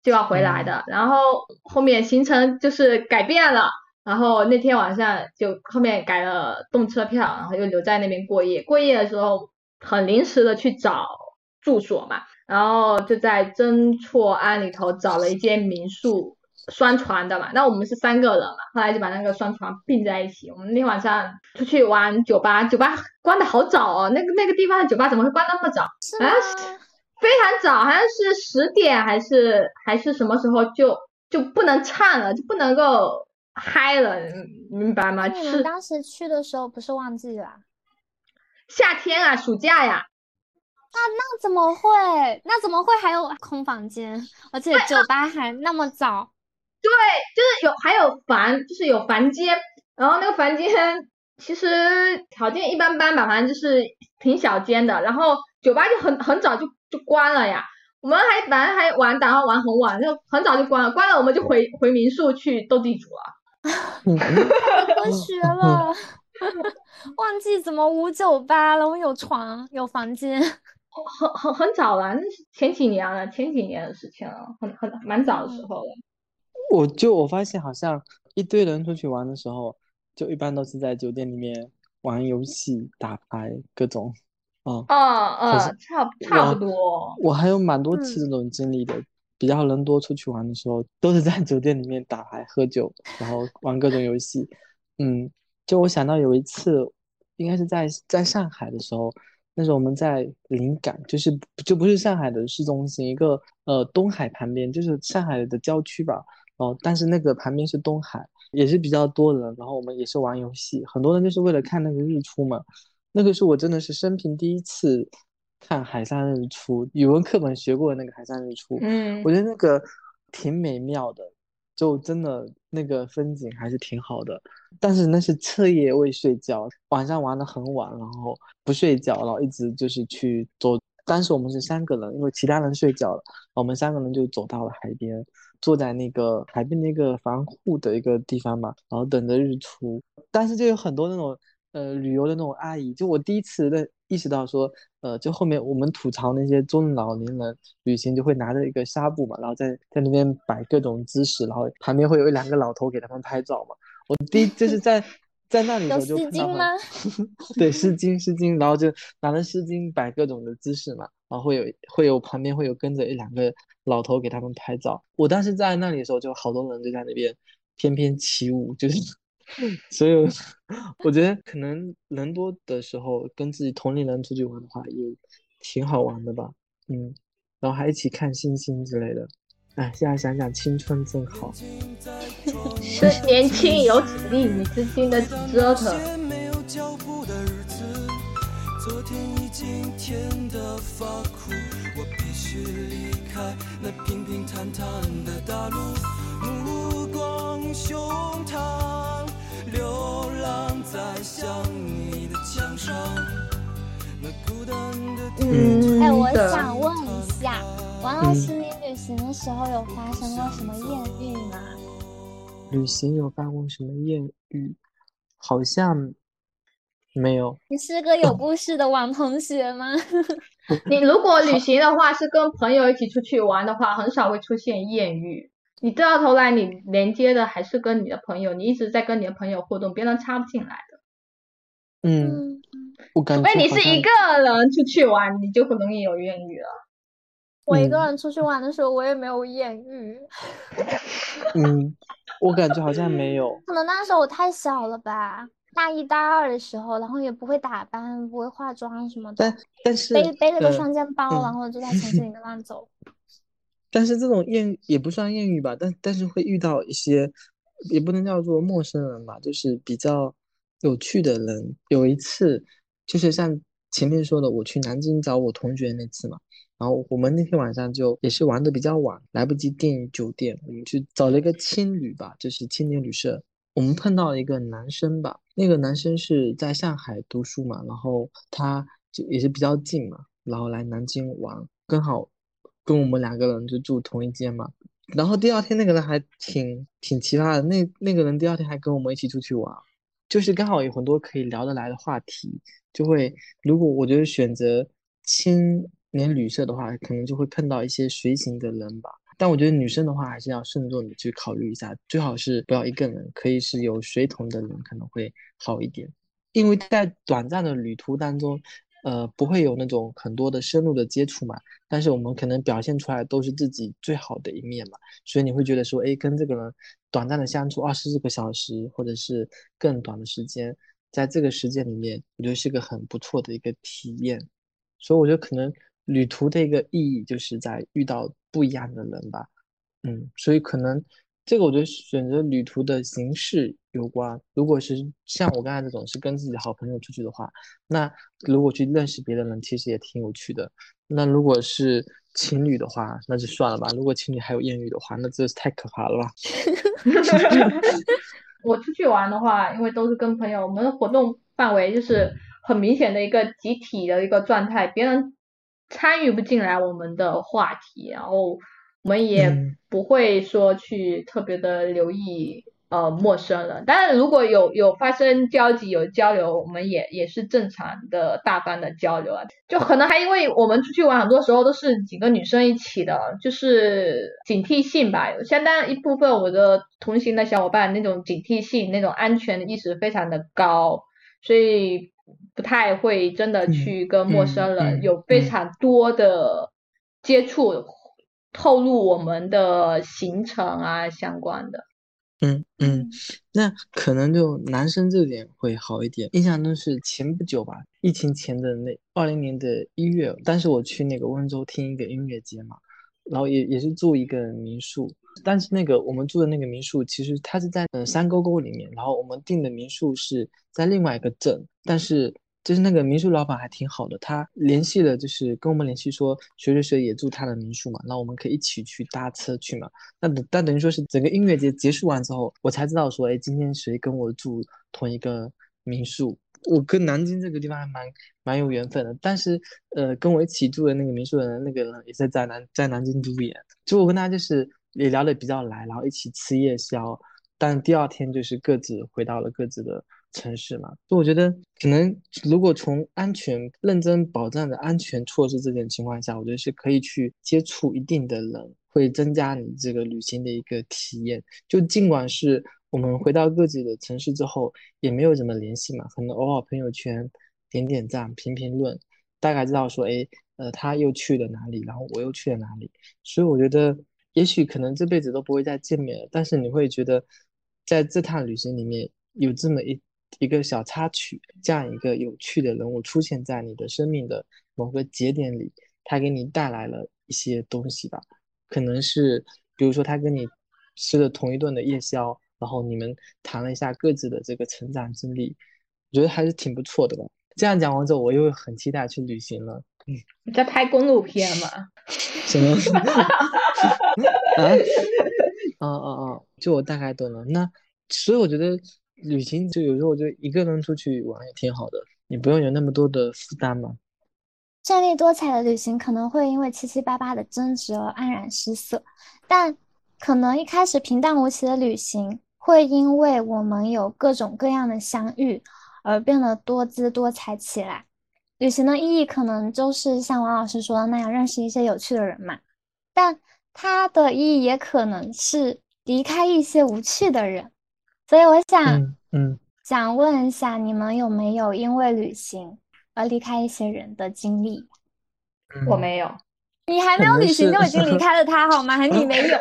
就要回来的，然后后面行程就是改变了，然后那天晚上就后面改了动车票，然后又留在那边过夜。过夜的时候很临时的去找住所嘛，然后就在曾厝垵里头找了一间民宿，双床的嘛。那我们是三个人嘛，后来就把那个双床并在一起。我们那天晚上出去玩酒吧，酒吧关的好早哦，那个那个地方的酒吧怎么会关那么早？是吗好像？是非常早，好像是十点还是还是什么时候就就不能唱了，就不能够嗨了，你明白吗？那你们当时去的时候不是旺季啦？夏天啊，暑假呀，那怎么会？那怎么会还有空房间？而且酒吧还那么早？对就是有还有房，就是有房间，然后那个房间其实条件一般般吧，反正就是挺小间的，然后酒吧就很很早就就关了呀。我们还本来还玩，打算玩很晚，就很早就关了，关了我们就回回民宿去斗地主了。嗯科学了。忘记怎么五九八了？我有床，有房间。很很很早了，那是前几年了，前几年的事情了，很很蛮早的时候了。我就我发现好像一堆人出去玩的时候，就一般都是在酒店里面玩游戏、打牌各种。啊、哦哦，可是差不多。我还有蛮多次嗯这种经历的。比较人多出去玩的时候，都是在酒店里面打牌、喝酒，然后玩各种游戏。嗯，就我想到有一次，应该是在在上海的时候，那时候我们在临港，就是就不是上海的市中心，一个呃东海旁边，就是上海的郊区吧。哦，但是那个旁边是东海，也是比较多人。然后我们也是玩游戏，很多人就是为了看那个日出嘛。那个是我真的是生平第一次看海上日出，语文课本学过的那个海上日出。嗯我觉得那个挺美妙的，就真的那个风景还是挺好的。但是那是彻夜未睡觉，晚上玩的很晚，然后不睡觉，然后一直就是去走。当时我们是三个人，因为其他人睡觉了，我们三个人就走到了海边，坐在那个海边那个防护的一个地方嘛，然后等着日出。但是就有很多那种呃旅游的那种阿姨，就我第一次认意识到说，呃，就后面我们吐槽那些中老年人旅行就会拿着一个纱布嘛，然后在在那边摆各种姿势，然后旁边会有一两个老头给他们拍照嘛。我第一就是在 在那里的有时候就看到？对，湿巾湿巾，然后就拿着湿巾摆各种的姿势嘛，然后会有会有旁边会有跟着一两个老头给他们拍照。我当时在那里的时候，就好多人就在那边翩翩起舞，就是，所以我 我觉得可能人多的时候跟自己同龄人出去玩的话，也挺好玩的吧，嗯，然后还一起看星星之类的。哎，现在想想青春真好。是年轻有体力，你之间的折腾。没有脚步的日子，昨天已经甜得发苦，我必须离开那平平坦坦的大路，目光在想你的墙上，那孤单的天嗯，哎，我想问一下，王老师，你旅行的时候有发生过什么艳遇吗？旅行有发过什么艳遇？好像没有。你是个有故事的王同学吗？你如果旅行的话，是跟朋友一起出去玩的话，很少会出现艳遇。你到头来，你连接的还是跟你的朋友，你一直在跟你的朋友互动，别人插不进来的。嗯，嗯，我感除非你是一个人出去玩，你就很容易有艳遇了。我一个嗯人出去玩的时候，我也没有艳遇，嗯，我感觉好像没有。可能那时候我太小了吧，大一大二的时候，然后也不会打扮，不会化妆什么的但，但是背背着个呃双肩包，嗯然后就在城市里面乱走。但是这种艳也不算艳遇吧，但但是会遇到一些，也不能叫做陌生人吧，就是比较有趣的人。有一次，就是像前面说的，我去南京找我同学那次嘛，然后我们那天晚上就也是玩的比较晚，来不及订酒店，我们去找了一个青旅吧，就是青年旅社。我们碰到一个男生吧，那个男生是在上海读书嘛，然后他就也是比较近嘛，然后来南京玩，刚好跟我们两个人就住同一间嘛。然后第二天那个人还挺挺奇葩的，那那个人第二天还跟我们一起出去玩，就是刚好有很多可以聊得来的话题，就会如果我觉得选择青年旅社的话，可能就会碰到一些随行的人吧。但我觉得女生的话还是要慎重的去考虑一下，最好是不要一个人，可以是有随同的人可能会好一点。因为在短暂的旅途当中，呃，不会有那种很多的深入的接触嘛，但是我们可能表现出来都是自己最好的一面嘛，所以你会觉得说，哎，跟这个人短暂的相处二十四个小时，或者是更短的时间，在这个时间里面，我觉得是个很不错的一个体验。所以我觉得可能旅途的一个意义就是在遇到不一样的人吧，嗯，所以可能这个我觉得选择旅途的形式有关。如果是像我刚才这种是跟自己的好朋友出去的话，那如果去认识别的人，其实也挺有趣的。那如果是情侣的话，那就算了吧。如果情侣还有艳遇的话，那真是太可怕了吧。我出去玩的话，因为都是跟朋友，我们的活动范围就是很明显的一个集体的一个状态，别人参与不进来我们的话题，然后我们也嗯不会说去特别的留意呃陌生人。当然，如果有有发生交集有交流，我们也也是正常的大方的交流啊。就可能还因为我们出去玩，很多时候都是几个女生一起的，就是警惕性吧，有相当一部分我的同行的小伙伴那种警惕性、那种安全的意识非常的高，所以不太会真的嗯去跟陌生人嗯有非嗯常多的接触，透露我们的行程啊相关的。嗯嗯，那可能就男生这点会好一点。印象中是前不久吧，疫情前的那二零年的一月，当时我去那个温州听一个音乐节嘛，然后也也是住一个民宿，但是那个我们住的那个民宿其实它是在呃山沟沟里面，然后我们订的民宿是在另外一个镇，但是。就是那个民宿老板还挺好的，他联系了，就是跟我们联系说谁谁谁也住他的民宿嘛，那我们可以一起去搭车去嘛。那等但等于说是整个音乐节结束完之后，我才知道说，哎，今天谁跟我住同一个民宿。我跟南京这个地方还蛮蛮有缘分的，但是呃，跟我一起住的那个民宿的人，那个人也是在南在南京读研，就我跟他就是也聊得比较来，然后一起吃夜宵，但第二天就是各自回到了各自的。城市嘛，就我觉得可能如果从安全认真保障的安全措施这点情况下，我觉得是可以去接触一定的人，会增加你这个旅行的一个体验。就尽管是我们回到各自的城市之后，也没有怎么联系嘛，可能偶尔朋友圈点点赞、评评论，大概知道说，哎，呃，他又去了哪里，然后我又去了哪里。所以我觉得，也许可能这辈子都不会再见面了，但是你会觉得，在这趟旅行里面有这么一。一个小插曲，这样一个有趣的人物出现在你的生命的某个节点里，他给你带来了一些东西吧。可能是，比如说他跟你吃了同一顿的夜宵，然后你们谈了一下各自的这个成长经历，我觉得还是挺不错的吧。这样讲完之后，我又很期待去旅行了。嗯，你在拍公路片吗？什么？啊？哦哦哦，就我大概懂了。那所以我觉得。旅行就有时候就一个人出去玩也挺好的，你不用有那么多的负担嘛。绚丽多彩的旅行可能会因为七七八八的争执而黯然失色，但可能一开始平淡无奇的旅行会因为我们有各种各样的相遇而变得多姿多彩起来。旅行的意义可能就是像王老师说的那样，认识一些有趣的人嘛。但它的意义也可能是离开一些无趣的人。所以我想，嗯，想问一下，你们有没有因为旅行而离开一些人的经历？我没有，你还没有旅行就已经离开了他，好吗？还你没有？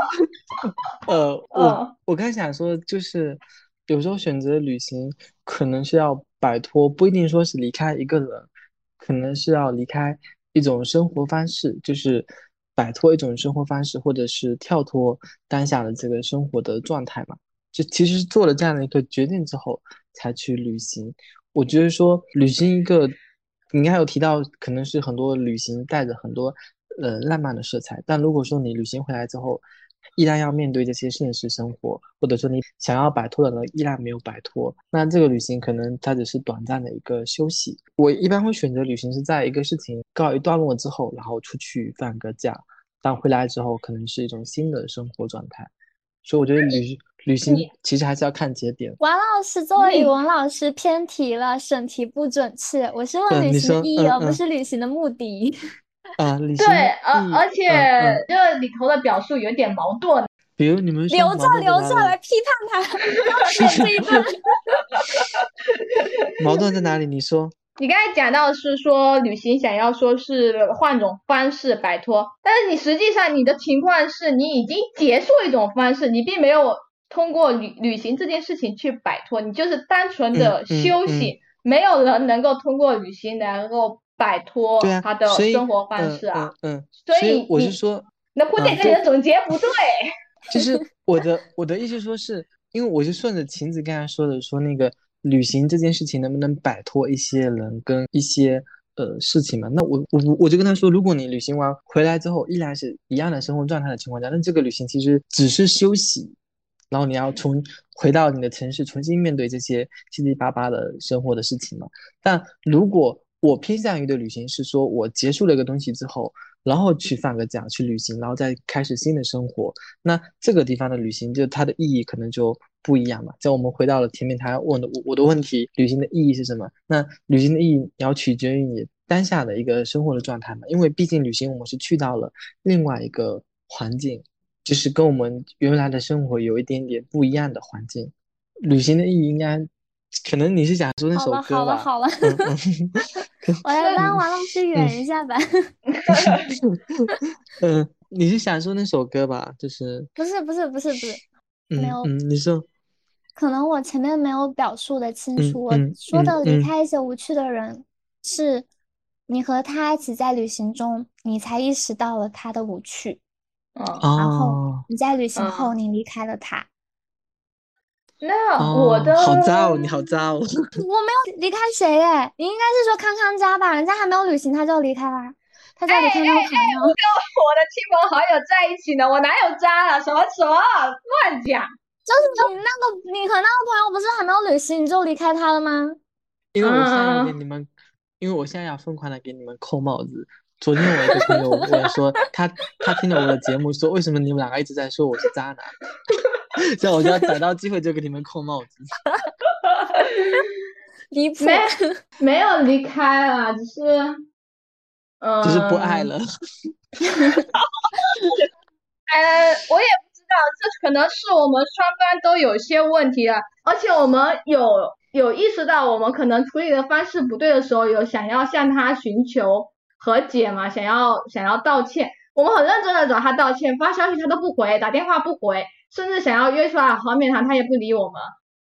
呃，我我刚想说，就是有时候选择旅行，可能是要摆脱，不一定说是离开一个人，可能是要离开一种生活方式，就是。摆脱一种生活方式，或者是跳脱当下的这个生活的状态嘛？就其实做了这样的一个决定之后，才去旅行。我觉得说旅行一个，你还有提到可能是很多旅行带着很多呃浪漫的色彩，但如果说你旅行回来之后，依然要面对这些现实生活，或者说你想要摆脱的呢，依然没有摆脱，那这个旅行可能它只是短暂的一个休息。我一般会选择旅行是在一个事情告一段落之后，然后出去放个假，但回来之后可能是一种新的生活状态。所以我觉得旅旅行其实还是要看节点。王老师作为语文老师偏题了，审题不准确。我是问旅行的意义，而不是旅行的目的。啊，对，而而且这里头的表述有点矛盾。比如你们留着留着来批判他，写这一段。矛盾在哪里？你说。你刚才讲到是说旅行想要说是换种方式摆脱，但是你实际上你的情况是你已经结束一种方式，你并没有通过旅旅行这件事情去摆脱，你就是单纯的休息。没有人能够通过旅行能够。摆脱他的生活方式啊，嗯，所以我是说，那蝴蝶这里的总结不对。就是 我的我的意思说是，因为我是顺着晴子刚才说的，说那个旅行这件事情能不能摆脱一些人跟一些呃事情嘛？那我我我就跟他说，如果你旅行完回来之后依然是一样的生活状态的情况下，那这个旅行其实只是休息，然后你要重回到你的城市重新面对这些七七八八的生活的事情嘛。但如果我偏向于的旅行是说，我结束了一个东西之后，然后去放个假去旅行，然后再开始新的生活。那这个地方的旅行，就它的意义可能就不一样嘛。在我们回到了前面他问的我我的问题，旅行的意义是什么？那旅行的意义要取决于你当下的一个生活的状态嘛。因为毕竟旅行我们是去到了另外一个环境，就是跟我们原来的生活有一点点不一样的环境。旅行的意义应该。可能你是想说那首歌吧？好了好了好了，我来帮 王老师圆一下吧。嗯，你是想说那首歌吧？就是不是不是不是不是，没有嗯，你说，可能我前面没有表述的清嗯楚，我嗯说的离开一些无趣的人，是你和他一起在旅行中，你才意识到了他的无趣，嗯，然后哦你在旅行嗯后你离开了他。那哦我的好渣哦，你好渣哦，我没有离开谁哎，你应该是说康康家吧？人家还没有旅行他就离开啦，他在离开那个朋友。我的亲朋好友在一起呢，我哪有渣了？什么什么乱讲？就是你那个，你和那个朋友不是还没有旅行你就离开他了吗？因为我现在要给嗯你们，因为我现在要疯狂的给你们扣帽子。昨天我一个朋友问说，他他听了我的节目说，为什么你们两个一直在说我是渣男？这样我就要逮到机会就给你们扣帽子。离谱！没没有离开了，只是，嗯，只是不爱了。呃，我也不知道，这可能是我们双方都有些问题了，而且我们有有意识到我们可能处理的方式不对的时候，有想要向他寻求和解嘛，想要想要道歉，我们很认真的找他道歉，发消息他都不回，打电话不回，甚至想要约出来好面谈，他也不理我们，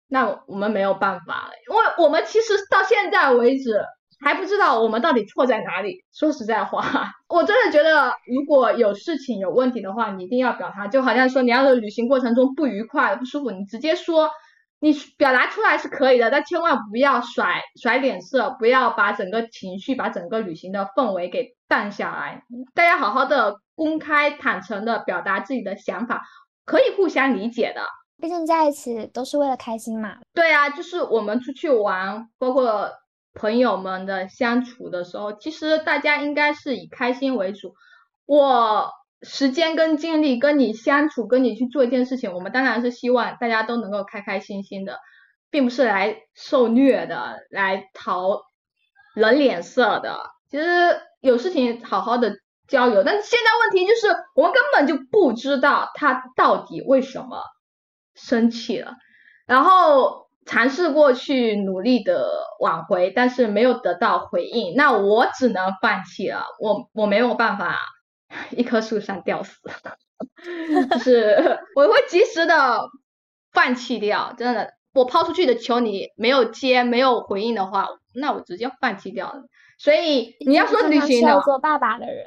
那我们没有办法了，因为我们其实到现在为止。还不知道我们到底错在哪里。说实在话，我真的觉得如果有事情有问题的话，你一定要表达。就好像说你要是旅行过程中不愉快、不舒服，你直接说，你表达出来是可以的，但千万不要甩甩脸色，不要把整个情绪、把整个旅行的氛围给淡下来。大家好好的、公开、坦诚的表达自己的想法，可以互相理解的。毕竟在一起都是为了开心嘛。对啊，就是我们出去玩，包括朋友们的相处的时候，其实大家应该是以开心为主。我时间跟精力跟你相处，跟你去做一件事情，我们当然是希望大家都能够开开心心的，并不是来受虐的，来讨人脸色的。其实有事情好好的交友，但是现在问题就是我们根本就不知道他到底为什么生气了，然后。尝试过去努力的挽回，但是没有得到回应，那我只能放弃了。我我没有办法一棵树上吊死，就是我会及时的放弃掉。真的，我抛出去的球你没有接，没有回应的话，那我直接放弃掉了。所以你要说旅行的做爸爸的人，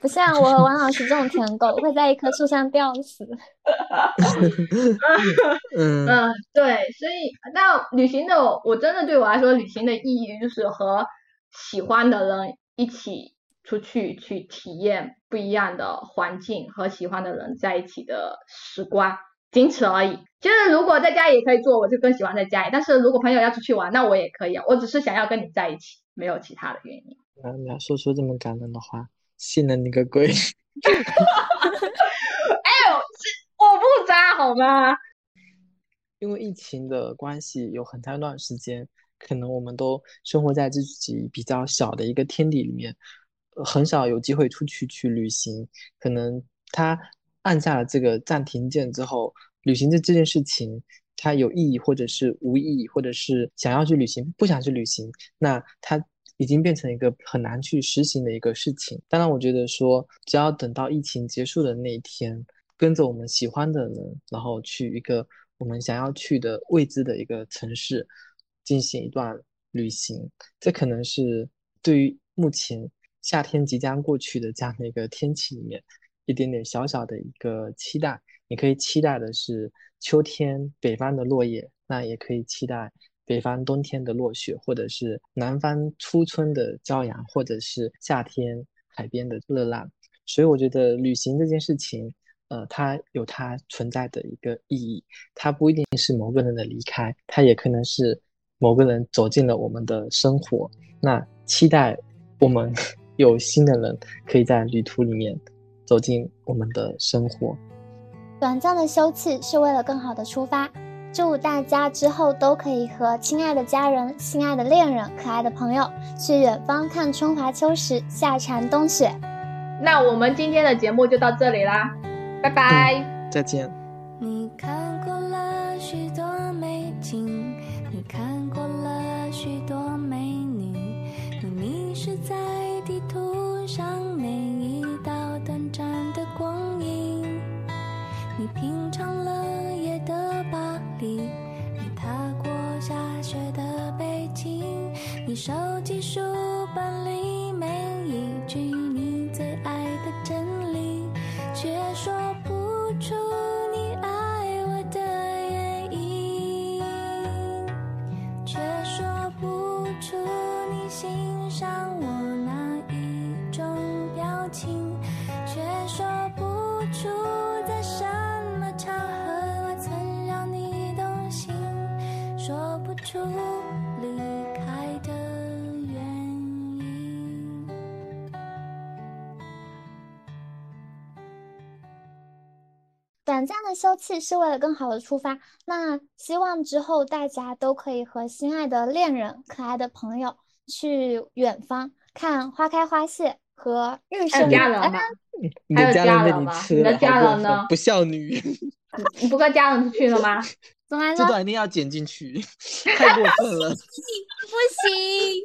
不像我和王老师这种舔狗会在一棵树上吊死。嗯嗯，对，所以那旅行的，我真的对我来说，旅行的意义就是和喜欢的人一起出去去体验不一样的环境，和喜欢的人在一起的时光，仅此而已。就是如果在家也可以做，我就更喜欢在家里；但是如果朋友要出去玩，那我也可以啊。我只是想要跟你在一起，没有其他的原因。那你要说出这么感人的话，信了你个鬼！哎呦，我不渣好吗？因为疫情的关系，有很长一段时间，可能我们都生活在自己比较小的一个天地里面，呃很少有机会出去去旅行。可能他按下了这个暂停键之后，旅行这这件事情，它有意义，或者是无意义，或者是想要去旅行，不想去旅行，那它已经变成一个很难去实行的一个事情。当然，我觉得说，只要等到疫情结束的那一天，跟着我们喜欢的人，然后去一个我们想要去的未知的一个城市，进行一段旅行。这可能是对于目前夏天即将过去的这样的一个天气里面，一点点小小的一个期待。你可以期待的是秋天北方的落叶，那也可以期待北方冬天的落雪，或者是南方初春的骄阳，或者是夏天海边的热浪。所以我觉得旅行这件事情，呃，它有它存在的一个意义，它不一定是某个人的离开，它也可能是某个人走进了我们的生活。那期待我们 有新的人可以在旅途里面走进我们的生活。短暂的休憩是为了更好的出发。祝大家之后都可以和亲爱的家人、心爱的恋人、可爱的朋友去远方看春华秋实，夏蝉冬雪。那我们今天的节目就到这里啦，拜拜。再见。的休憩是为了更好的出发。那希望之后大家都可以和心爱的恋人、可爱的朋友去远方看花开花谢和日还有升。哎家人吗？你还有的家人吗你吃了，你的家人呢不孝女，你你不跟家人去了吗？怎么了？这段一定要剪进去，太过分了。不行。